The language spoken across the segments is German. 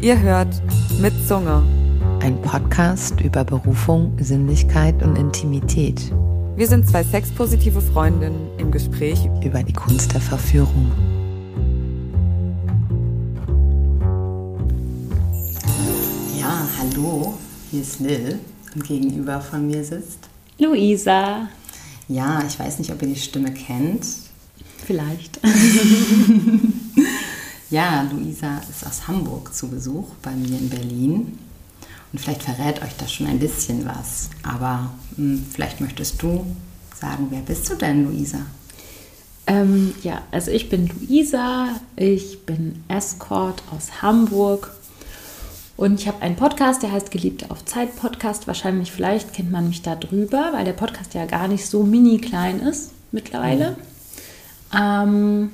Ihr hört mit Zunge. Ein Podcast über Berufung, Sinnlichkeit und Intimität. Wir sind zwei sexpositive Freundinnen im Gespräch über die Kunst der Verführung. Ja, hallo, hier ist Lil und gegenüber von mir sitzt Luisa. Ja, ich weiß nicht, ob ihr die Stimme kennt. Vielleicht. ja, Luisa ist aus Hamburg zu Besuch bei mir in Berlin. Und vielleicht verrät euch das schon ein bisschen was. Aber mh, hm, vielleicht möchtest du sagen, wer bist du denn, Luisa? Ähm, ja, also ich bin Luisa, ich bin Escort aus Hamburg und ich habe einen Podcast, der heißt Geliebte auf Zeit Podcast. Wahrscheinlich, vielleicht kennt man mich da drüber, weil der Podcast ja gar nicht so mini klein ist mittlerweile. Mhm. Ähm,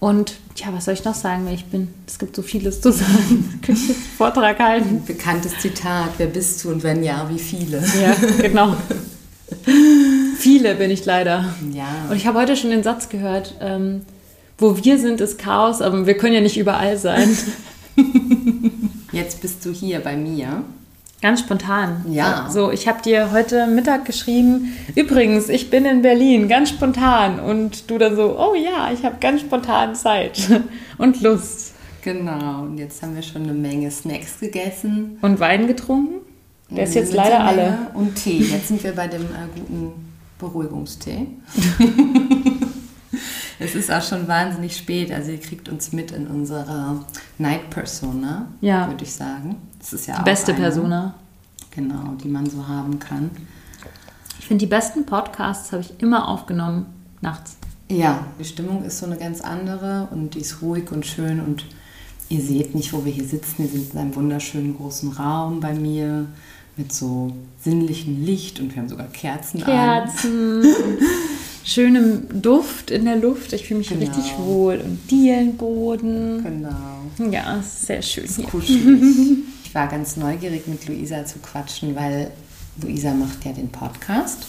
und ja, was soll ich noch sagen, wer ich bin? Es gibt so vieles zu sagen. Kann ich jetzt Vortrag halten? Bekanntes Zitat, wer bist du und wenn ja, wie viele? Ja, genau. viele bin ich leider. Ja. Und ich habe heute schon den Satz gehört, ähm, wo wir sind, ist Chaos, aber wir können ja nicht überall sein. Jetzt bist du hier bei mir. Ganz spontan. Ja. So, ich habe dir heute Mittag geschrieben, übrigens, ich bin in Berlin, ganz spontan. Und du dann so, oh ja, ich habe ganz spontan Zeit und Lust. Genau, und jetzt haben wir schon eine Menge Snacks gegessen. Und Wein getrunken? Der ist jetzt leider alle. Und Tee. Jetzt sind wir bei dem äh, guten Beruhigungstee. es ist auch schon wahnsinnig spät. Also ihr kriegt uns mit in unserer Night Persona, ja. würde ich sagen. Das ist ja die beste eine, Persona. Genau, die man so haben kann. Ich finde, die besten Podcasts habe ich immer aufgenommen nachts. Ja, die Stimmung ist so eine ganz andere und die ist ruhig und schön und ihr seht nicht, wo wir hier sitzen. Wir sind in einem wunderschönen großen Raum bei mir mit so sinnlichem Licht und wir haben sogar Kerzen. Kerzen. schönem Duft in der Luft. Ich fühle mich genau. richtig wohl. Und Dielenboden. Genau. Ja, sehr schön. Ist kuschelig. ich war ganz neugierig, mit Luisa zu quatschen, weil Luisa macht ja den Podcast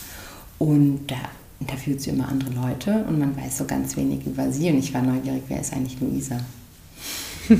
und da interviewt sie immer andere Leute und man weiß so ganz wenig über sie. Und ich war neugierig, wer ist eigentlich Luisa?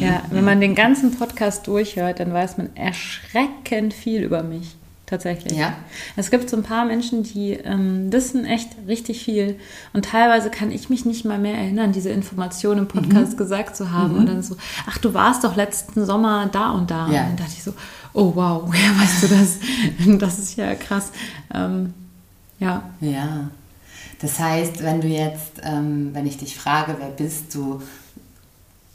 ja, wenn man den ganzen Podcast durchhört, dann weiß man erschreckend viel über mich tatsächlich. Ja. Es gibt so ein paar Menschen, die ähm, wissen echt richtig viel. Und teilweise kann ich mich nicht mal mehr erinnern, diese Informationen im Podcast mhm. gesagt zu haben. Mhm. Und dann so, ach, du warst doch letzten Sommer da und da. Ja. Und dann dachte ich so, oh wow, woher weißt du das? das ist ja krass. Ähm, ja. Ja. Das heißt, wenn du jetzt, ähm, wenn ich dich frage, wer bist du,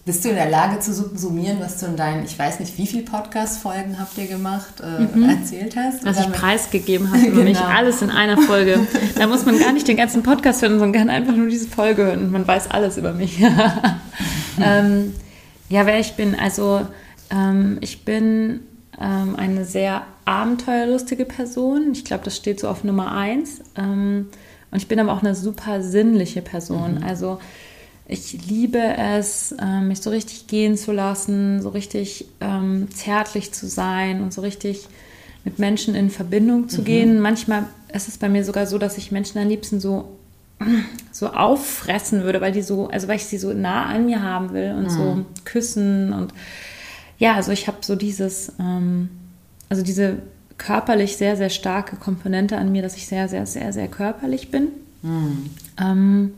bist du in der Lage zu summieren, was du in deinen, ich weiß nicht, wie viele Podcast-Folgen habt ihr gemacht, äh, mhm. erzählt hast? Was ich preisgegeben habe, genau. nicht alles in einer Folge. da muss man gar nicht den ganzen Podcast hören, sondern kann einfach nur diese Folge hören und man weiß alles über mich. ähm, ja, wer ich bin, also ähm, ich bin ähm, eine sehr abenteuerlustige Person. Ich glaube, das steht so auf Nummer eins. Ähm, und ich bin aber auch eine super sinnliche Person. Mhm. Also ich liebe es, ähm, mich so richtig gehen zu lassen, so richtig ähm, zärtlich zu sein und so richtig mit Menschen in Verbindung zu mhm. gehen. Manchmal ist es bei mir sogar so, dass ich Menschen am liebsten so, so auffressen würde, weil die so, also weil ich sie so nah an mir haben will und mhm. so küssen und ja, also ich habe so dieses, ähm, also diese körperlich sehr, sehr starke Komponente an mir, dass ich sehr, sehr, sehr, sehr körperlich bin. Mhm. Ähm,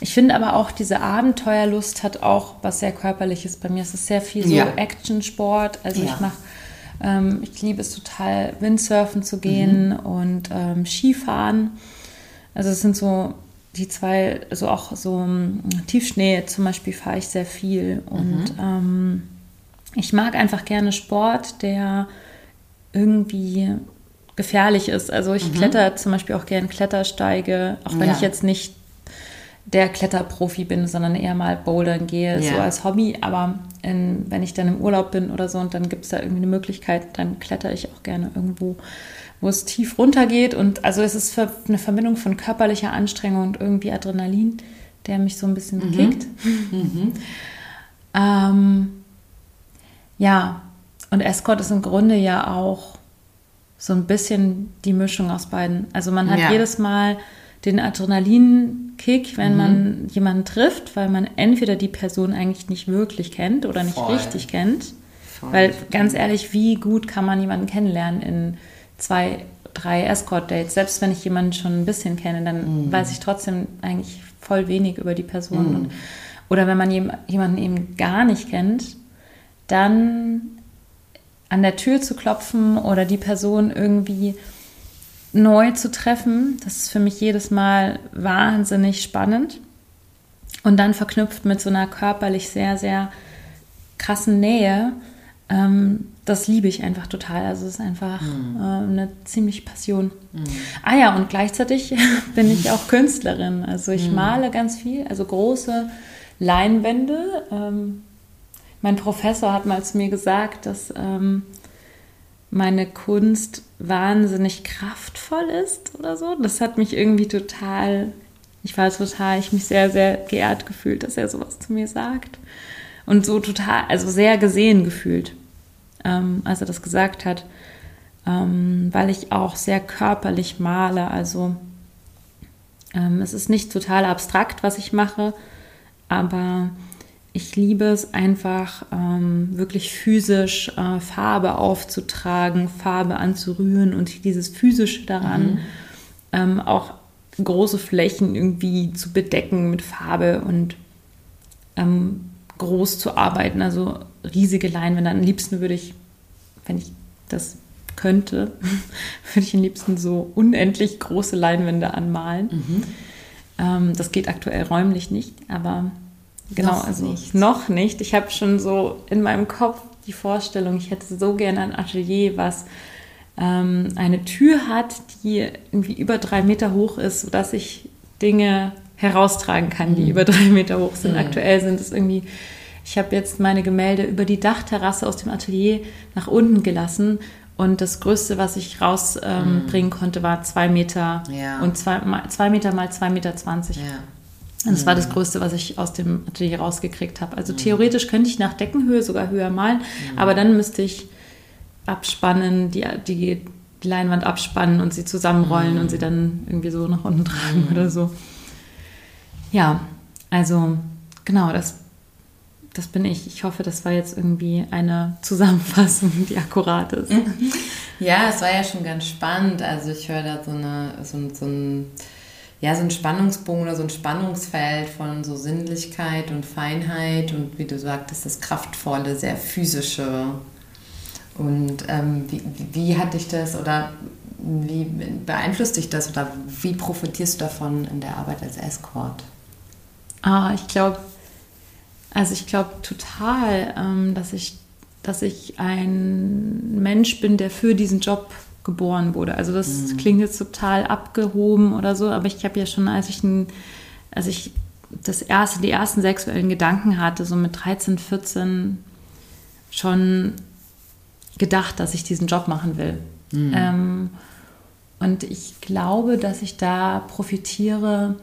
ich finde aber auch, diese Abenteuerlust hat auch was sehr Körperliches bei mir. Es ist sehr viel so ja. Action-Sport. Also ja. ich mache, ähm, ich liebe es total, Windsurfen zu gehen mhm. und ähm, Skifahren. Also es sind so die zwei, so auch so um, ähm, Tiefschnee zum Beispiel fahre ich sehr viel. Und mhm. ähm, ich mag einfach gerne Sport, der irgendwie gefährlich ist. Also ich mhm. kletter zum Beispiel auch gerne Klettersteige, auch wenn ja. ich jetzt nicht der Kletterprofi bin, sondern eher mal bouldern gehe, ja. so als Hobby. Aber in, wenn ich dann im Urlaub bin oder so und dann gibt es da irgendwie eine Möglichkeit, dann kletter ich auch gerne irgendwo, wo es tief runter geht. Und also es ist eine Verbindung von körperlicher Anstrengung und irgendwie Adrenalin, der mich so ein bisschen mhm. kickt. Mhm. ähm, ja, und Escort ist im Grunde ja auch so ein bisschen die Mischung aus beiden. Also man hat ja. jedes Mal den Adrenalinkick, wenn mhm. man jemanden trifft, weil man entweder die Person eigentlich nicht wirklich kennt oder nicht Voll. richtig kennt. Voll. Weil ganz ehrlich, wie gut kann man jemanden kennenlernen in zwei, drei Escort-Dates? Selbst wenn ich jemanden schon ein bisschen kenne, dann mhm. weiß ich trotzdem eigentlich voll wenig über die Person. Mhm. Und, oder wenn man jemanden eben gar nicht kennt, dann an der Tür zu klopfen oder die Person irgendwie neu zu treffen, das ist für mich jedes Mal wahnsinnig spannend. Und dann verknüpft mit so einer körperlich sehr, sehr krassen Nähe. Ähm, das liebe ich einfach total. Also es ist einfach mhm. äh, eine ziemlich Passion. Mhm. Ah ja, und gleichzeitig bin ich auch Künstlerin. Also ich mhm. male ganz viel, also große Leinwände. Ähm, mein Professor hat mal zu mir gesagt, dass ähm, meine Kunst wahnsinnig kraftvoll ist oder so. Das hat mich irgendwie total, ich war total, ich mich sehr, sehr geehrt gefühlt, dass er sowas zu mir sagt. Und so total, also sehr gesehen gefühlt, ähm, als er das gesagt hat, ähm, weil ich auch sehr körperlich male. Also ähm, es ist nicht total abstrakt, was ich mache, aber ich liebe es einfach ähm, wirklich physisch äh, Farbe aufzutragen, Farbe anzurühren und dieses physische daran mhm. ähm, auch große Flächen irgendwie zu bedecken mit Farbe und ähm, groß zu arbeiten, also riesige Leinwände. Am liebsten würde ich, wenn ich das könnte, würde ich am liebsten so unendlich große Leinwände anmalen. Mhm. Ähm, das geht aktuell räumlich nicht, aber Genau, noch also nicht. noch nicht. Ich habe schon so in meinem Kopf die Vorstellung, ich hätte so gerne ein Atelier, was ähm, eine Tür hat, die irgendwie über drei Meter hoch ist, sodass ich Dinge heraustragen kann, die mhm. über drei Meter hoch sind. Mhm. Aktuell sind es irgendwie, ich habe jetzt meine Gemälde über die Dachterrasse aus dem Atelier nach unten gelassen und das Größte, was ich rausbringen ähm, mhm. konnte, war zwei Meter ja. und zwei, zwei Meter mal zwei Meter zwanzig. Ja. Und das war das Größte, was ich aus dem Atelier rausgekriegt habe. Also theoretisch könnte ich nach Deckenhöhe sogar höher malen, aber dann müsste ich abspannen, die, die, die Leinwand abspannen und sie zusammenrollen und sie dann irgendwie so nach unten tragen oder so. Ja, also genau, das, das bin ich. Ich hoffe, das war jetzt irgendwie eine Zusammenfassung, die akkurat ist. Ja, es war ja schon ganz spannend. Also ich höre da so, eine, so, so ein ja, so ein Spannungsbogen oder so ein Spannungsfeld von so Sinnlichkeit und Feinheit und wie du sagtest, das Kraftvolle, sehr physische. Und ähm, wie, wie hat dich das oder wie beeinflusst dich das oder wie profitierst du davon in der Arbeit als Escort? Ah, ich glaube, also ich glaube total, ähm, dass ich, dass ich ein Mensch bin, der für diesen Job geboren wurde. Also das mhm. klingt jetzt total abgehoben oder so, aber ich habe ja schon, als ich, ein, als ich das erste, die ersten sexuellen Gedanken hatte, so mit 13, 14, schon gedacht, dass ich diesen Job machen will. Mhm. Ähm, und ich glaube, dass ich da profitiere,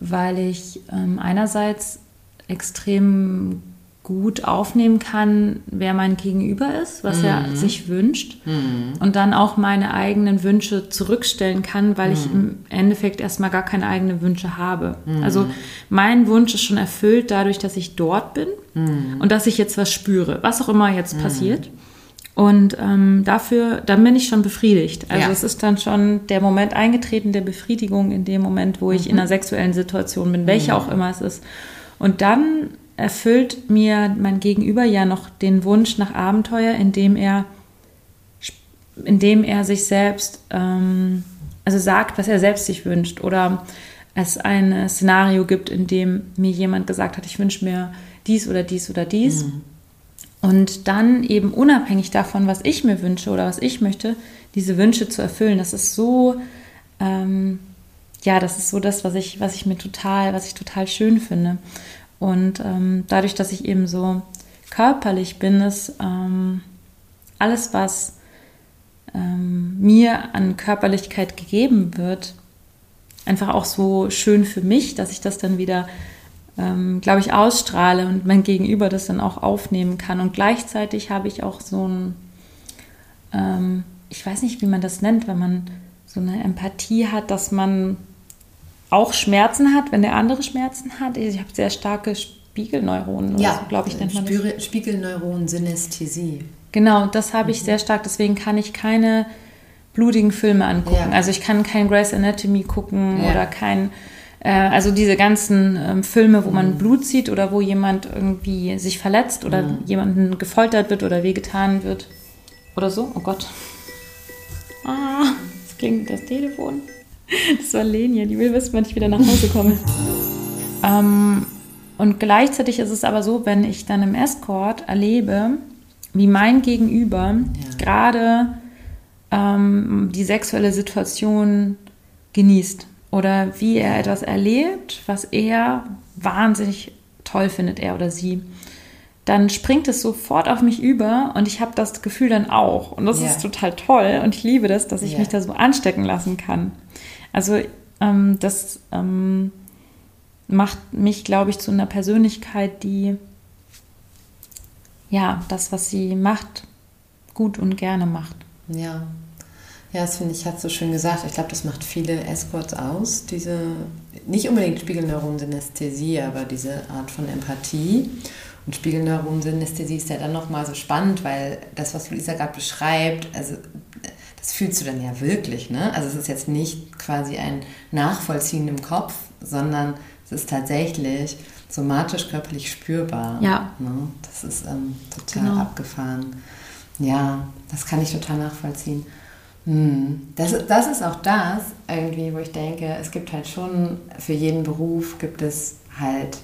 weil ich ähm, einerseits extrem gut aufnehmen kann, wer mein Gegenüber ist, was mhm. er sich wünscht mhm. und dann auch meine eigenen Wünsche zurückstellen kann, weil mhm. ich im Endeffekt erstmal gar keine eigenen Wünsche habe. Mhm. Also mein Wunsch ist schon erfüllt dadurch, dass ich dort bin mhm. und dass ich jetzt was spüre, was auch immer jetzt mhm. passiert. Und ähm, dafür, dann bin ich schon befriedigt. Also ja. es ist dann schon der Moment eingetreten der Befriedigung in dem Moment, wo ich in einer sexuellen Situation bin, welche auch immer es ist. Und dann erfüllt mir mein Gegenüber ja noch den Wunsch nach Abenteuer, indem er, indem er sich selbst, ähm, also sagt, was er selbst sich wünscht. Oder es ein Szenario gibt, in dem mir jemand gesagt hat, ich wünsche mir dies oder dies oder dies. Mhm. Und dann eben unabhängig davon, was ich mir wünsche oder was ich möchte, diese Wünsche zu erfüllen. Das ist so, ähm, ja, das ist so das, was ich, was ich mir total, was ich total schön finde. Und ähm, dadurch, dass ich eben so körperlich bin, ist ähm, alles, was ähm, mir an Körperlichkeit gegeben wird, einfach auch so schön für mich, dass ich das dann wieder, ähm, glaube ich, ausstrahle und mein Gegenüber das dann auch aufnehmen kann. Und gleichzeitig habe ich auch so ein, ähm, ich weiß nicht, wie man das nennt, wenn man so eine Empathie hat, dass man auch Schmerzen hat, wenn der andere Schmerzen hat. Ich habe sehr starke Spiegelneuronen, ja, so, glaube ich, nennt man das. Spiegelneuronen-Synästhesie. Genau, das habe ich mhm. sehr stark. Deswegen kann ich keine blutigen Filme angucken. Ja. Also ich kann kein Grey's Anatomy gucken ja. oder kein, äh, also diese ganzen ähm, Filme, wo man mhm. Blut sieht oder wo jemand irgendwie sich verletzt oder mhm. jemanden gefoltert wird oder wehgetan wird oder so. Oh Gott. Ah, das klingt das Telefon. Das war Lenia, die will wissen, wann ich wieder nach Hause komme. ähm, und gleichzeitig ist es aber so, wenn ich dann im Escort erlebe, wie mein Gegenüber ja. gerade ähm, die sexuelle Situation genießt oder wie er etwas erlebt, was er wahnsinnig toll findet, er oder sie, dann springt es sofort auf mich über und ich habe das Gefühl dann auch. Und das yeah. ist total toll und ich liebe das, dass ich yeah. mich da so anstecken lassen kann. Also ähm, das ähm, macht mich, glaube ich, zu einer Persönlichkeit, die ja das, was sie macht, gut und gerne macht. Ja. Ja, das finde ich, hat so schön gesagt. Ich glaube, das macht viele Escorts aus. Diese, nicht unbedingt Spiegelneuronsynesthesie, aber diese Art von Empathie. Und Spiegelneuronsynesthesie ist ja dann nochmal so spannend, weil das, was Luisa gerade beschreibt, also das fühlst du dann ja wirklich, ne? Also es ist jetzt nicht quasi ein Nachvollziehen im Kopf, sondern es ist tatsächlich somatisch körperlich spürbar. Ja. Ne? Das ist ähm, total genau. abgefahren. Ja, das kann ich total nachvollziehen. Hm. Das, das ist auch das, irgendwie, wo ich denke, es gibt halt schon, für jeden Beruf gibt es halt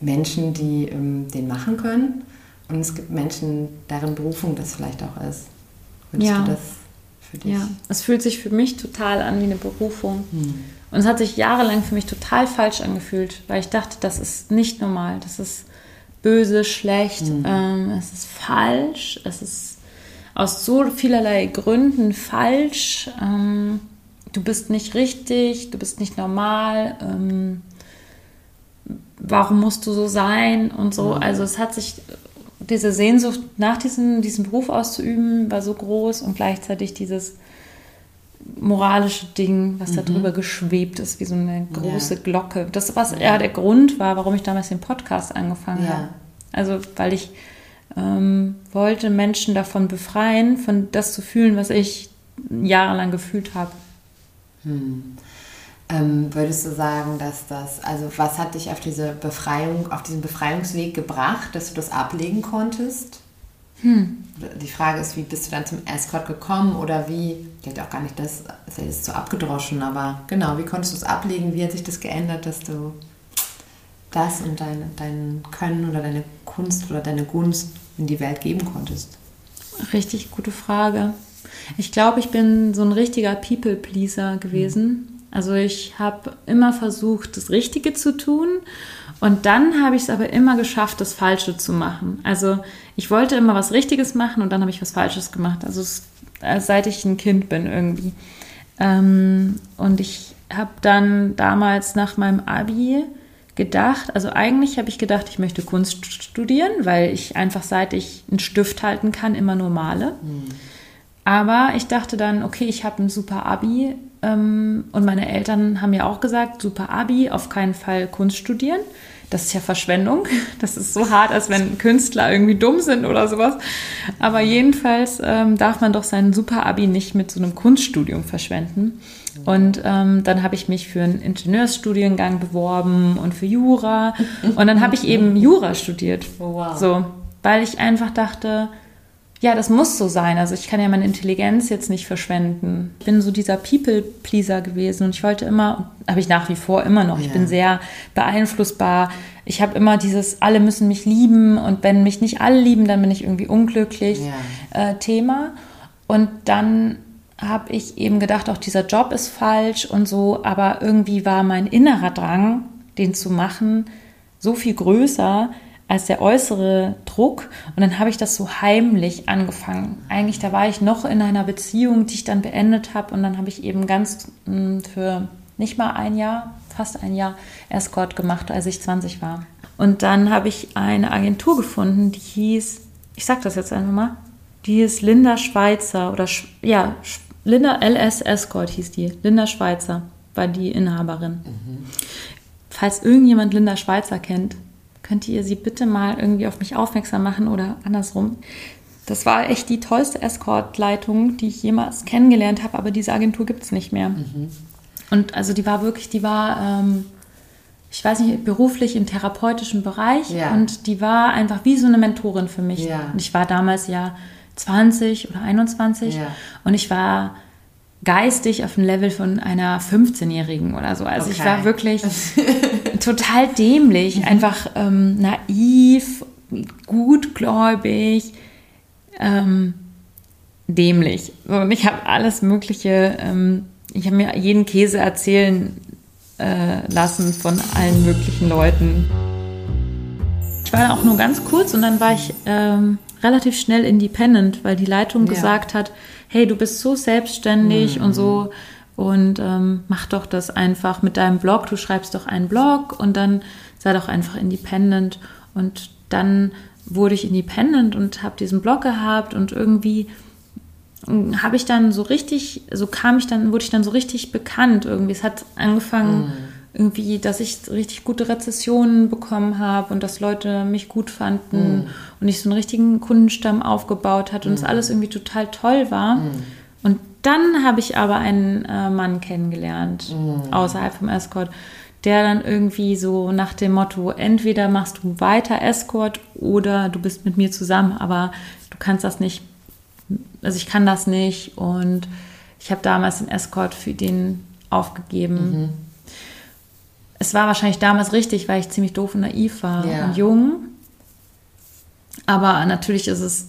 Menschen, die ähm, den machen können. Und es gibt Menschen, deren Berufung das vielleicht auch ist. Würdest ja. du das für dich? Ja, es fühlt sich für mich total an wie eine Berufung. Hm. Und es hat sich jahrelang für mich total falsch angefühlt, weil ich dachte, das ist nicht normal, das ist böse, schlecht, hm. ähm, es ist falsch, es ist aus so vielerlei Gründen falsch. Ähm, du bist nicht richtig, du bist nicht normal. Ähm, warum musst du so sein und so. Also es hat sich, diese Sehnsucht nach diesem, diesem Beruf auszuüben, war so groß und gleichzeitig dieses moralische Ding, was mhm. da drüber geschwebt ist, wie so eine große ja. Glocke. Das, was ja der Grund war, warum ich damals den Podcast angefangen ja. habe. Also, weil ich ähm, wollte Menschen davon befreien, von das zu fühlen, was ich jahrelang gefühlt habe. Hm. Ähm, würdest du sagen, dass das, also was hat dich auf diese Befreiung, auf diesen Befreiungsweg gebracht, dass du das ablegen konntest? Hm. Die Frage ist, wie bist du dann zum Escort gekommen oder wie, ich hätte auch gar nicht das, das ist jetzt so abgedroschen, aber genau, wie konntest du es ablegen? Wie hat sich das geändert, dass du das und dein, dein Können oder deine Kunst oder deine Gunst in die Welt geben konntest? Richtig gute Frage. Ich glaube, ich bin so ein richtiger People-Pleaser gewesen. Also ich habe immer versucht, das Richtige zu tun und dann habe ich es aber immer geschafft, das Falsche zu machen. Also ich wollte immer was Richtiges machen und dann habe ich was Falsches gemacht. Also es, äh, seit ich ein Kind bin irgendwie. Ähm, und ich habe dann damals nach meinem Abi gedacht, also eigentlich habe ich gedacht, ich möchte Kunst studieren, weil ich einfach seit ich einen Stift halten kann, immer nur male. Mhm. Aber ich dachte dann, okay, ich habe ein super Abi ähm, und meine Eltern haben ja auch gesagt, super Abi, auf keinen Fall Kunst studieren. Das ist ja Verschwendung. Das ist so hart, als wenn Künstler irgendwie dumm sind oder sowas. Aber jedenfalls ähm, darf man doch sein super Abi nicht mit so einem Kunststudium verschwenden. Und ähm, dann habe ich mich für einen Ingenieursstudiengang beworben und für Jura. Und dann habe ich eben Jura studiert. Oh, wow. So, weil ich einfach dachte, ja, das muss so sein. Also ich kann ja meine Intelligenz jetzt nicht verschwenden. Ich bin so dieser People-Pleaser gewesen und ich wollte immer, habe ich nach wie vor immer noch, ja. ich bin sehr beeinflussbar. Ich habe immer dieses, alle müssen mich lieben und wenn mich nicht alle lieben, dann bin ich irgendwie unglücklich ja. äh, Thema. Und dann habe ich eben gedacht, auch dieser Job ist falsch und so, aber irgendwie war mein innerer Drang, den zu machen, so viel größer, als der äußere Druck. Und dann habe ich das so heimlich angefangen. Eigentlich, da war ich noch in einer Beziehung, die ich dann beendet habe. Und dann habe ich eben ganz mh, hm, für nicht mal ein Jahr, fast ein Jahr Escort gemacht, als ich 20 war. Und dann habe ich eine Agentur gefunden, die hieß, ich sage das jetzt einfach mal, die hieß Linda Schweizer oder ja, Linda LS Escort hieß die, Linda Schweizer. war die Inhaberin. Mhm. Falls irgendjemand Linda Schweizer kennt, könnt ihr sie bitte mal irgendwie auf mich aufmerksam machen oder andersrum. Das war echt die tollste Escort-Leitung, die ich jemals kennengelernt habe, aber diese Agentur gibt es nicht mehr. Mhm. Und also die war wirklich, die war, ähm, ich weiß nicht, beruflich im therapeutischen Bereich ja. und die war einfach wie so eine Mentorin für mich. Ja. Und ich war damals ja 20 oder 21 ja. und ich war geistig auf dem Level von einer 15-Jährigen oder so. Also okay. ich war wirklich total dämlich, mhm. einfach ähm, naiv, gutgläubig, ähm, dämlich. Und ich habe alles Mögliche, ähm, ich habe mir jeden Käse erzählen äh, lassen von allen möglichen Leuten. Ich war auch nur ganz kurz und dann war ich ähm, relativ schnell independent, weil die Leitung ja. gesagt hat, hey, du bist so selbstständig mhm. und so und ähm, mach doch das einfach mit deinem Blog. Du schreibst doch einen Blog und dann sei doch einfach independent. Und dann wurde ich independent und habe diesen Blog gehabt und irgendwie hm, habe ich dann so richtig, so kam ich dann, wurde ich dann so richtig bekannt irgendwie. Es hat angefangen mhm. irgendwie, dass ich richtig gute Rezessionen bekommen habe und dass Leute mich gut fanden mhm. und ich so einen richtigen Kundenstamm aufgebaut hatte und es mhm. alles irgendwie total toll war. Mhm. Und dann habe ich aber einen äh, Mann kennengelernt, mhm. außerhalb vom Escort der dann irgendwie so nach dem Motto, entweder machst du weiter Escort oder du bist mit mir zusammen, aber du kannst das nicht, also ich kann das nicht und ich habe damals den Escort für den aufgegeben. Mhm. Es war wahrscheinlich damals richtig, weil ich ziemlich doof und naiv war ja. und jung. Aber natürlich ist es,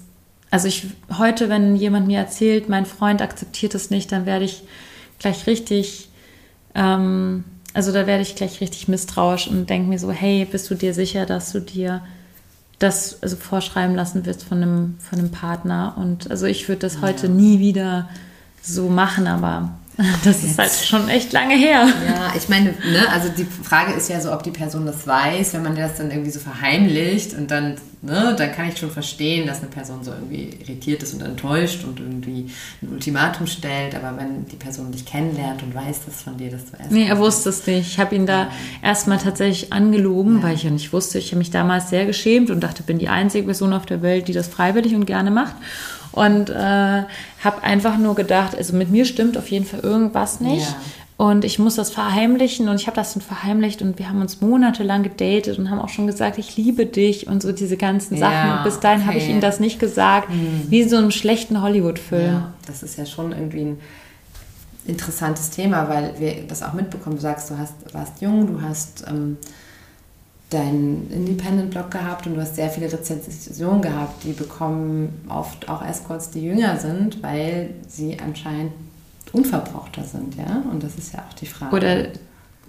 also ich heute, wenn jemand mir erzählt, mein Freund akzeptiert es nicht, dann werde ich gleich richtig ähm, also da werde ich gleich richtig misstrauisch und denke mir so, hey, bist du dir sicher, dass du dir das also vorschreiben lassen wirst von einem, von einem Partner? Und also ich würde das ja. heute nie wieder so machen, aber das ist halt schon echt lange her. Ja, ich meine, ne, also die Frage ist ja so, ob die Person das weiß, wenn man das dann irgendwie so verheimlicht und dann, ne, dann kann ich schon verstehen, dass eine Person so irgendwie irritiert ist und enttäuscht und irgendwie ein Ultimatum stellt, aber wenn die Person dich kennenlernt und weiß das von dir, dass du erst. Nee, er wusste es nicht. Ich habe ihn da ja. erstmal tatsächlich angelogen, ja. weil ich ja nicht wusste. Ich habe mich damals sehr geschämt und dachte, bin die einzige Person auf der Welt, die das freiwillig und gerne macht und äh, habe einfach nur gedacht, also mit mir stimmt auf jeden Fall irgendwas nicht. Ja. Und ich muss das verheimlichen und ich habe das dann verheimlicht und wir haben uns monatelang gedatet und haben auch schon gesagt, ich liebe dich und so diese ganzen Sachen. Ja, und bis dahin okay. habe ich ihm das nicht gesagt, hm. wie so einem schlechten Hollywood-Film. Ja, das ist ja schon irgendwie ein interessantes Thema, weil wir das auch mitbekommen. Du sagst, du hast, warst jung, du hast ähm, deinen Independent-Blog gehabt und du hast sehr viele Rezensionen gehabt. Die bekommen oft auch Escorts, die jünger sind, weil sie anscheinend unverbrauchter sind, ja? Und das ist ja auch die Frage. Oder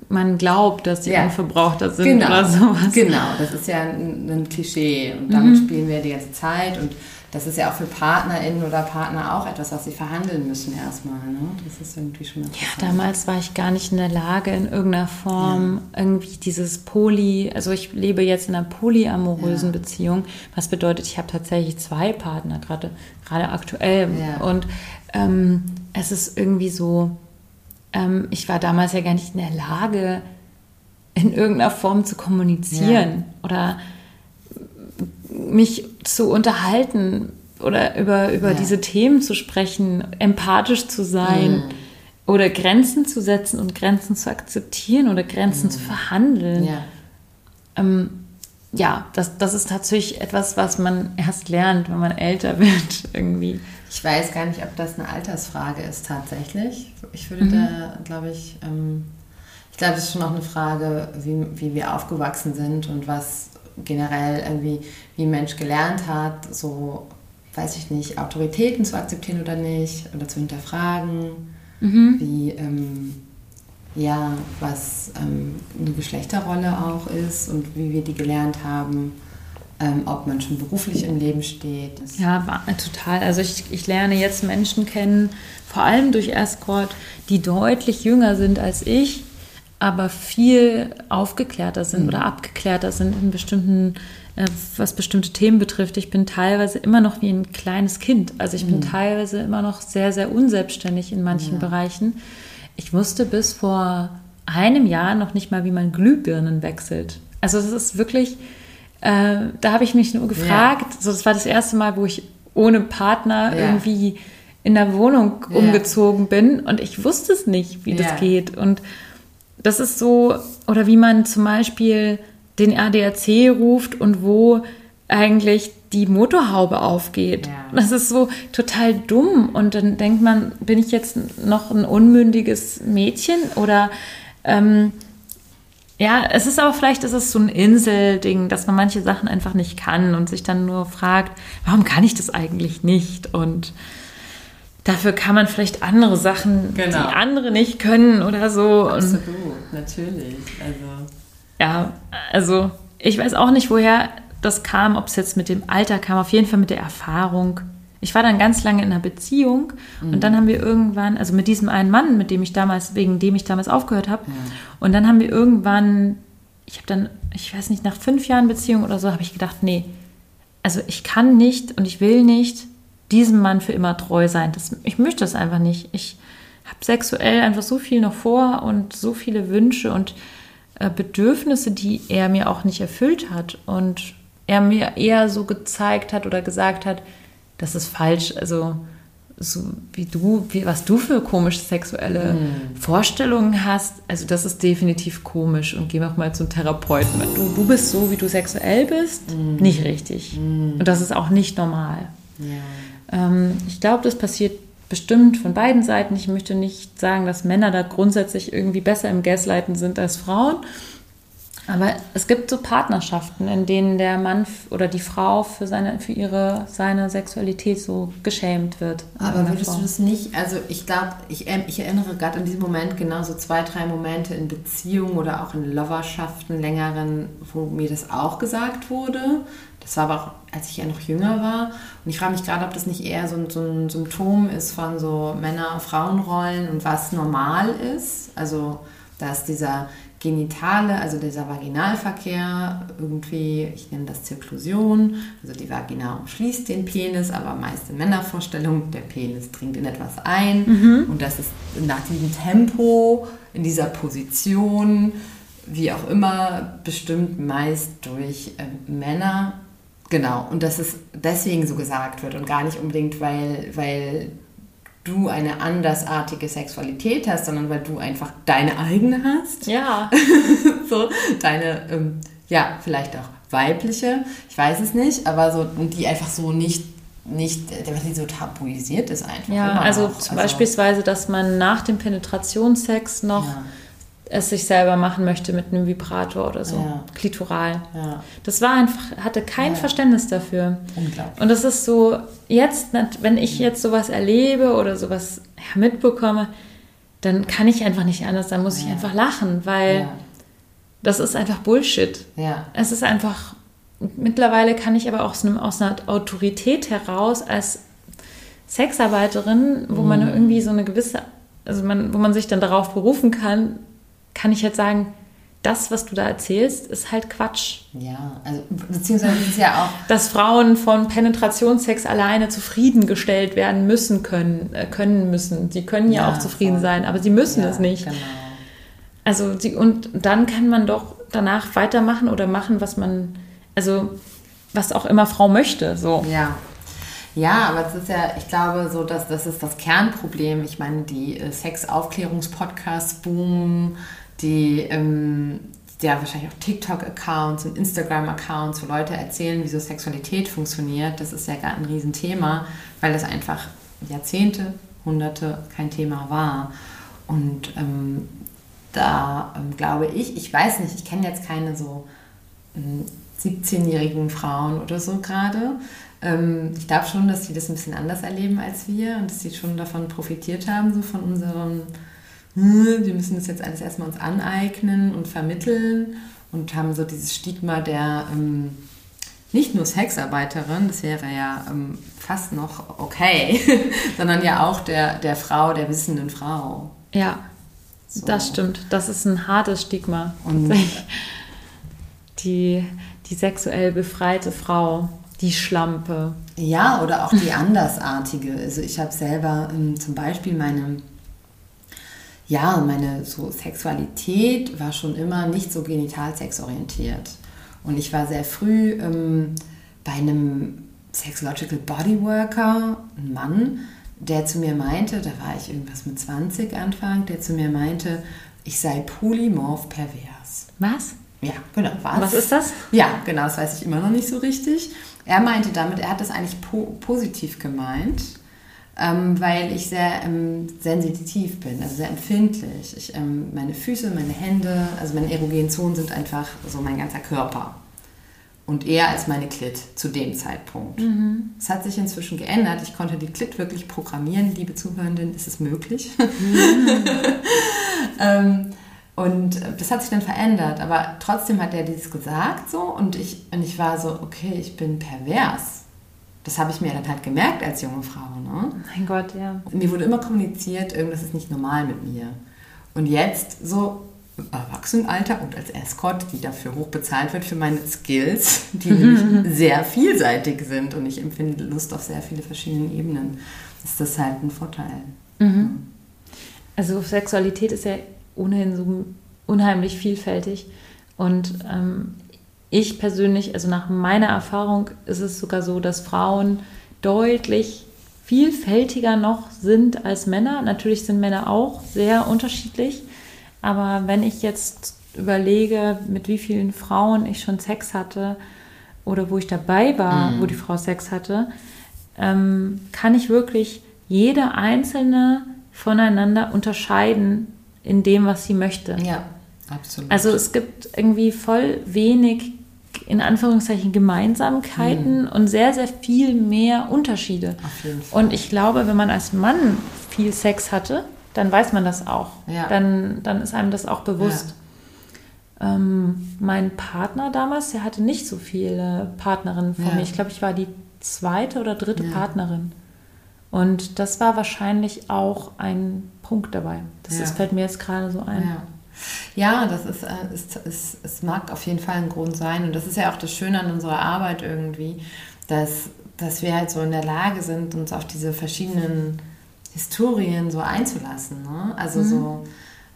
man glaubt, dass sie ja. unverbrauchter sind genau. oder sowas. Genau, das ist ja ein, ein Klischee und damit mhm. spielen wir die ganze Zeit und das ist ja auch für PartnerInnen oder Partner auch etwas, was sie verhandeln müssen erstmal. Ne? Das ist irgendwie schon Ja, damals war ich gar nicht in der Lage, in irgendeiner Form ja. irgendwie dieses Poly, also ich lebe jetzt in einer polyamorösen ja. Beziehung, was bedeutet, ich habe tatsächlich zwei Partner, gerade, gerade aktuell. Ja. Und ähm, es ist irgendwie so, ähm, ich war damals ja gar nicht in der Lage, in irgendeiner Form zu kommunizieren oder mich zu unterhalten oder über, über ja. diese Themen zu sprechen, empathisch zu sein mhm. oder Grenzen zu setzen und Grenzen zu akzeptieren oder Grenzen mhm. zu verhandeln. Ja, ähm, ja das, das ist tatsächlich etwas, was man erst lernt, wenn man älter wird irgendwie. Ich weiß gar nicht, ob das eine Altersfrage ist tatsächlich. Ich würde mhm. da, glaube ich, ähm, ich glaube, es ist schon auch eine Frage, wie, wie wir aufgewachsen sind und was generell irgendwie, wie ein Mensch gelernt hat, so, weiß ich nicht, Autoritäten zu akzeptieren oder nicht, oder zu hinterfragen, mhm. wie, ähm, ja, was ähm, eine Geschlechterrolle auch ist und wie wir die gelernt haben. Ähm, ob man schon beruflich im Leben steht. Ja, total. Also ich, ich lerne jetzt Menschen kennen, vor allem durch Escort, die deutlich jünger sind als ich, aber viel aufgeklärter sind mhm. oder abgeklärter sind in bestimmten, äh, was bestimmte Themen betrifft. Ich bin teilweise immer noch wie ein kleines Kind. Also ich mhm. bin teilweise immer noch sehr, sehr unselbstständig in manchen ja. Bereichen. ich wusste bis vor einem Jahr noch nicht mal, wie man Glühbirnen wechselt. Also es ist wirklich, äh, da habe ich mich nur gefragt, ja. so, das war das erste Mal, wo ich ohne Partner ja. irgendwie in der Wohnung umgezogen bin und ich wusste es nicht, wie das geht. Und das ist so, oder wie man zum Beispiel den ADAC ruft und wo eigentlich die Motorhaube aufgeht. Ja. Das ist so total dumm. Und dann denkt man, bin ich jetzt noch ein unmündiges Mädchen oder ähm, ja, es ist aber vielleicht ist es so ein Inselding, dass man manche Sachen einfach nicht kann und sich dann nur fragt, warum kann ich das eigentlich nicht? Und dafür kann man vielleicht andere Sachen, genau. die andere nicht können oder so. Absolut, und, natürlich. Also. Ja, also ich weiß auch nicht, woher das kam, ob es jetzt mit dem Alter kam, auf jeden Fall mit der Erfahrung. Ich war dann ganz lange in einer Beziehung mhm. und dann haben wir irgendwann, also mit diesem einen Mann, mit dem ich damals, wegen dem ich damals aufgehört habe, ja. und dann haben wir irgendwann, ich habe dann, ich weiß nicht, nach fünf Jahren Beziehung oder so, habe ich gedacht, nee, also ich kann nicht und ich will nicht diesem Mann für immer treu sein. Das, ich möchte das einfach nicht. Ich habe sexuell einfach so viel noch vor und so viele Wünsche und äh, Bedürfnisse, die er mir auch nicht erfüllt hat. Und er mir eher so gezeigt hat oder gesagt hat, das ist falsch, also so wie du, wie, was du für komische sexuelle mm. Vorstellungen hast, also das ist definitiv komisch und geh auch mal zum Therapeuten. Du, du bist so, wie du sexuell bist, mm. nicht richtig. Mm. Und das ist auch nicht normal. Ja. Ähm, ich glaube, das passiert bestimmt von beiden Seiten. Ich möchte nicht sagen, dass Männer da grundsätzlich irgendwie besser im Gaslighten sind als Frauen. Aber es gibt so Partnerschaften, in denen der Mann oder die Frau für seine, für ihre, seine Sexualität so geschämt wird. Aber würdest Frau. du das nicht, also ich glaube, ich, ich erinnere gerade an diesen Moment genau so zwei, drei Momente in Beziehungen oder auch in Loverschaften längeren, wo mir das auch gesagt wurde. Das war aber auch, als ich ja noch jünger war. Und ich frage mich gerade, ob das nicht eher so ein, so ein Symptom ist von so Männer-Frauenrollen und was normal ist. Also, dass dieser Genitale, also dieser Vaginalverkehr, irgendwie, ich nenne das Zirklusion, also die Vagina umschließt den Penis, aber meist in Männervorstellung, der Penis dringt in etwas ein mhm. und das ist nach diesem Tempo, in dieser Position, wie auch immer, bestimmt meist durch äh, Männer. Genau, und dass es deswegen so gesagt wird und gar nicht unbedingt, weil, weil du eine andersartige Sexualität hast, sondern weil du einfach deine eigene hast. Ja. so, deine, ähm, ja, vielleicht auch weibliche, ich weiß es nicht, aber so, die einfach so nicht nicht, die so tabuisiert ist einfach. Ja, also, also beispielsweise, dass man nach dem Penetrationssex noch ja es sich selber machen möchte mit einem Vibrator oder so. Ja. Klitoral. Ja. Das war einfach, hatte kein ja. Verständnis dafür. Unglaublich. Und das ist so, jetzt, wenn ich jetzt sowas erlebe oder sowas mitbekomme, dann kann ich einfach nicht anders, dann muss ich einfach lachen, weil das ist einfach Bullshit. Es ist einfach, mittlerweile kann ich aber auch aus, einem, aus einer Autorität heraus als Sexarbeiterin, wo mhm. man irgendwie so eine gewisse, also man, wo man sich dann darauf berufen kann, kann ich jetzt sagen, das, was du da erzählst, ist halt Quatsch. Ja, also beziehungsweise ist ja auch. Dass Frauen von Penetrationssex alleine zufriedengestellt werden müssen können, äh, können müssen. Sie können ja, ja auch zufrieden voll. sein, aber sie müssen ja, es nicht. Genau. Also die, und dann kann man doch danach weitermachen oder machen, was man, also was auch immer Frau möchte. So. Ja. Ja, aber es ist ja, ich glaube, so, dass das ist das Kernproblem. Ich meine, die äh, Sex-Aufklärungspodcasts boomen die ähm, ja wahrscheinlich auch TikTok-Accounts und Instagram-Accounts, wo Leute erzählen, wie so Sexualität funktioniert. Das ist ja gerade ein Riesenthema, weil das einfach Jahrzehnte, Hunderte kein Thema war. Und ähm, da ähm, glaube ich, ich weiß nicht, ich kenne jetzt keine so 17-jährigen ähm, Frauen oder so gerade. Ähm, ich glaube schon, dass sie das ein bisschen anders erleben als wir und dass sie schon davon profitiert haben, so von unserem wir müssen das jetzt alles erstmal uns aneignen und vermitteln und haben so dieses Stigma der ähm, nicht nur Sexarbeiterin, das wäre ja ähm, fast noch okay, sondern ja auch der, der Frau, der wissenden Frau. Ja, so. das stimmt. Das ist ein hartes Stigma. Und die, die sexuell befreite Frau, die Schlampe. Ja, oder auch die andersartige. Also ich habe selber ähm, zum Beispiel meine ja, meine so Sexualität war schon immer nicht so genitalsexorientiert. Und ich war sehr früh ähm, bei einem Sexological Bodyworker, ein Mann, der zu mir meinte, da war ich irgendwas mit 20 Anfang, der zu mir meinte, ich sei polymorph pervers. Was? Ja, genau. Was? was ist das? Ja, genau, das weiß ich immer noch nicht so richtig. Er meinte damit, er hat das eigentlich po positiv gemeint, ähm, weil ich sehr ähm, sensitiv bin, also sehr empfindlich. Ich, ähm, meine Füße, meine Hände, also meine erogenen Zonen sind einfach so mein ganzer Körper und eher als meine Klit zu dem Zeitpunkt. Mhm. Es hat sich inzwischen geändert. Ich konnte die Klit wirklich programmieren. Liebe Zuhörenden, ist es möglich? Mhm. ähm, und das hat sich dann verändert. Aber trotzdem hat er dies gesagt so und ich, und ich war so, okay, ich bin pervers. Das habe ich mir dann halt gemerkt als junge Frau. Ne? Mein Gott, ja. Mir wurde immer kommuniziert, irgendwas ist nicht normal mit mir. Und jetzt so Erwachsenenalter und als Escort, die dafür hoch bezahlt wird für meine Skills, die nämlich sehr vielseitig sind und ich empfinde Lust auf sehr viele verschiedene Ebenen, ist das halt ein Vorteil. Mhm. Also Sexualität ist ja ohnehin so unheimlich vielfältig und ähm, ich persönlich, also nach meiner Erfahrung ist es sogar so, dass Frauen deutlich vielfältiger noch sind als Männer. Natürlich sind Männer auch sehr unterschiedlich. Aber wenn ich jetzt überlege, mit wie vielen Frauen ich schon Sex hatte oder wo ich dabei war, mhm. wo die Frau Sex hatte, ähm, kann ich wirklich jede einzelne voneinander unterscheiden in dem, was sie möchte. Ja, absolut. Also es gibt irgendwie voll wenig, in Anführungszeichen, Gemeinsamkeiten mhm. und sehr, sehr viel mehr Unterschiede. Und ich glaube, wenn man als Mann viel Sex hatte, dann weiß man das auch. Ja. Dann, dann ist einem das auch bewusst. Ja. Ähm, mein Partner damals, der hatte nicht so viele Partnerinnen von ja. mir. Ich glaube, ich war die zweite oder dritte Partnerin. Und das war wahrscheinlich auch ein Punkt dabei. Das, das fällt mir jetzt gerade so ein. Ja, das ist, äh, ist, ist, es mag auf jeden Fall ein Grund sein. Und das ist ja auch das Schöne an unserer Arbeit irgendwie, dass, dass wir halt so in der Lage sind, uns auf diese verschiedenen Historien so einzulassen. Ne? Also mhm. so,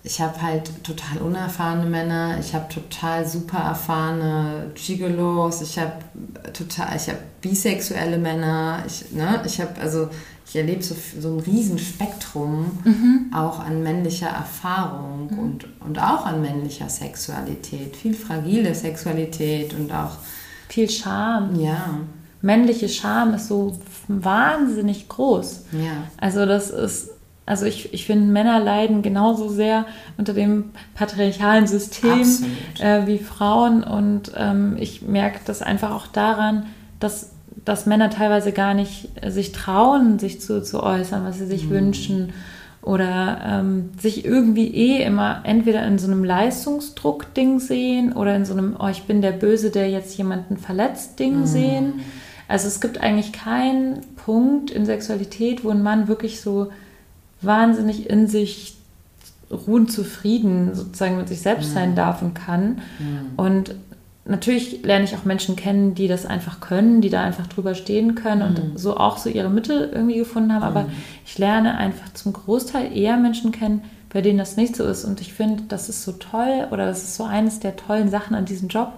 ich habe halt total unerfahrene Männer, ich habe total super erfahrene Gigolos, ich habe total, ich habe bisexuelle Männer, ich, ne, ich habe also ich erlebe so, so ein Riesenspektrum mhm. auch an männlicher Erfahrung mhm. und, und auch an männlicher Sexualität, viel fragile Sexualität und auch viel Scham. Ja männliche Scham ist so wahnsinnig groß. Ja. Also das ist, also ich, ich finde, Männer leiden genauso sehr unter dem patriarchalen System äh, wie Frauen. Und ähm, ich merke das einfach auch daran, dass, dass Männer teilweise gar nicht äh, sich trauen, sich zu, zu äußern, was sie sich mhm. wünschen. Oder ähm, sich irgendwie eh immer entweder in so einem Leistungsdruck-Ding sehen oder in so einem, oh, ich bin der Böse, der jetzt jemanden verletzt, Ding mhm. sehen. Also es gibt eigentlich keinen Punkt in Sexualität, wo ein Mann wirklich so wahnsinnig in sich ruhend zufrieden sozusagen mit sich selbst sein mhm. darf und kann. Mhm. Und natürlich lerne ich auch Menschen kennen, die das einfach können, die da einfach drüber stehen können und mhm. so auch so ihre Mittel irgendwie gefunden haben. Aber ich lerne einfach zum Großteil eher Menschen kennen, bei denen das nicht so ist. Und ich finde, das ist so toll oder das ist so eines der tollen Sachen an diesem Job,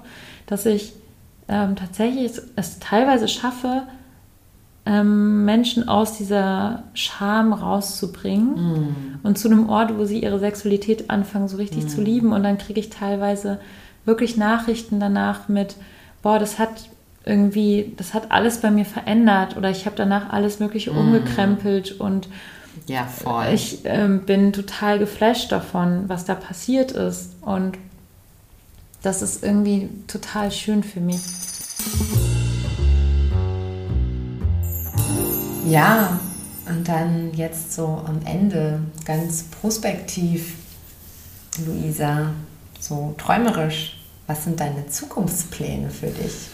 dass ich ähm, tatsächlich es teilweise schaffe, ähm, Menschen aus dieser Scham rauszubringen mm. und zu einem Ort, wo sie ihre Sexualität anfangen, so richtig mm. zu lieben. Und dann kriege ich teilweise wirklich Nachrichten danach mit, boah, das hat irgendwie, das hat alles bei mir verändert oder ich habe danach alles Mögliche mm. umgekrempelt und ja, voll. ich ähm, bin total geflasht davon, was da passiert ist. Und das ist irgendwie total schön für mich. Ja, und dann jetzt so am Ende ganz prospektiv, Luisa, so träumerisch, was sind deine Zukunftspläne für dich?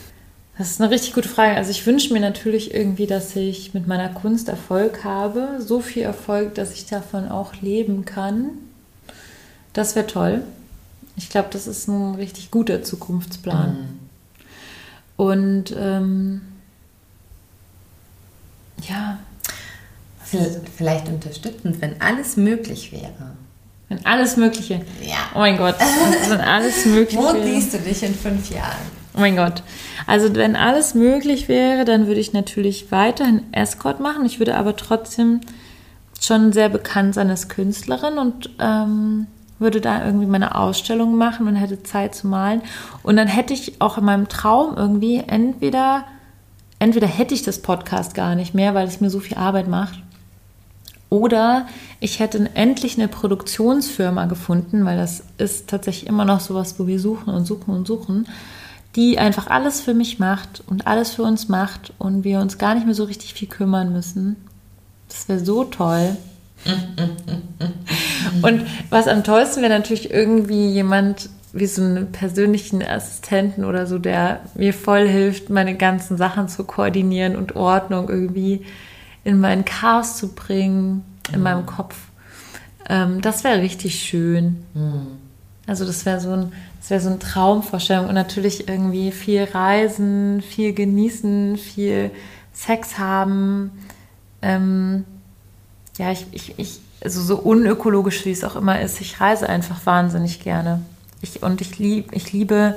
Das ist eine richtig gute Frage. Also ich wünsche mir natürlich irgendwie, dass ich mit meiner Kunst Erfolg habe. So viel Erfolg, dass ich davon auch leben kann. Das wäre toll. Ich glaube, das ist ein richtig guter Zukunftsplan. Mhm. Und ähm, ja. Vielleicht unterstützend, wenn alles möglich wäre. Wenn alles Mögliche. Ja. Oh mein Gott. Wenn alles Mögliche. Wo siehst du dich in fünf Jahren? Oh mein Gott. Also wenn alles möglich wäre, dann würde ich natürlich weiterhin Escort machen. Ich würde aber trotzdem schon sehr bekannt sein als Künstlerin und ähm, würde da irgendwie meine Ausstellung machen und hätte Zeit zu malen. Und dann hätte ich auch in meinem Traum irgendwie entweder, entweder hätte ich das Podcast gar nicht mehr, weil es mir so viel Arbeit macht. Oder ich hätte endlich eine Produktionsfirma gefunden, weil das ist tatsächlich immer noch sowas, wo wir suchen und suchen und suchen, die einfach alles für mich macht und alles für uns macht und wir uns gar nicht mehr so richtig viel kümmern müssen. Das wäre so toll. Und was am tollsten wäre natürlich irgendwie jemand wie so einen persönlichen Assistenten oder so, der mir voll hilft, meine ganzen Sachen zu koordinieren und Ordnung irgendwie in mein Chaos zu bringen, in mhm. meinem Kopf. Ähm, das wäre richtig schön. Mhm. Also das wäre so ein, das wäre so eine Traumvorstellung und natürlich irgendwie viel reisen, viel genießen, viel Sex haben. Ähm, ja, ich, ich, ich, also so unökologisch wie es auch immer ist, ich reise einfach wahnsinnig gerne. Ich, und ich, lieb, ich liebe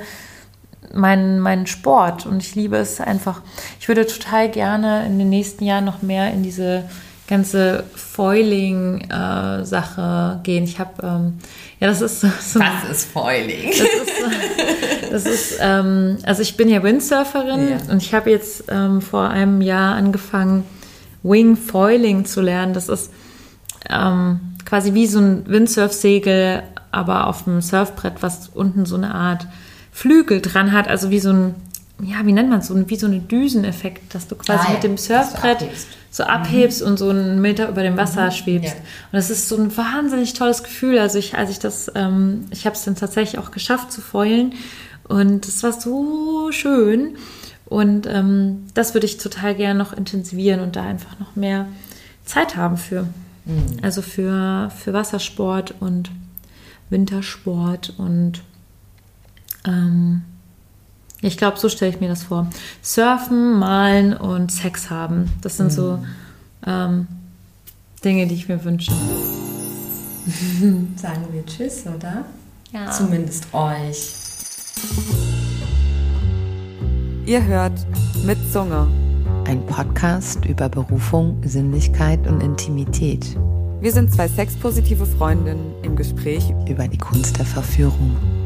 meinen, meinen Sport und ich liebe es einfach. Ich würde total gerne in den nächsten Jahren noch mehr in diese ganze Foiling-Sache äh, gehen. Ich habe, ähm, ja, das ist so. Was ist Foiling? Das ist, das ist ähm, also ich bin ja Windsurferin ja. und ich habe jetzt ähm, vor einem Jahr angefangen, Wing Foiling zu lernen. Das ist ähm, quasi wie so ein Windsurfsegel, aber auf dem Surfbrett, was unten so eine Art Flügel dran hat, also wie so ein, ja, wie nennt man es, so, wie so eine Düseneffekt, dass du quasi ah, mit dem Surfbrett so abhebst mhm. und so einen Meter über dem Wasser mhm. schwebst. Ja. Und das ist so ein wahnsinnig tolles Gefühl. Also ich, als ich das, ähm, ich habe es dann tatsächlich auch geschafft zu foilen und es war so schön. Und ähm, das würde ich total gerne noch intensivieren und da einfach noch mehr Zeit haben für. Mhm. Also für, für Wassersport und Wintersport und ähm, ich glaube, so stelle ich mir das vor. Surfen, malen und Sex haben. Das sind mhm. so ähm, Dinge, die ich mir wünsche. Sagen wir Tschüss, oder? Ja. Zumindest euch. Ihr hört mit Zunge. Ein Podcast über Berufung, Sinnlichkeit und Intimität. Wir sind zwei sexpositive Freundinnen im Gespräch über die Kunst der Verführung.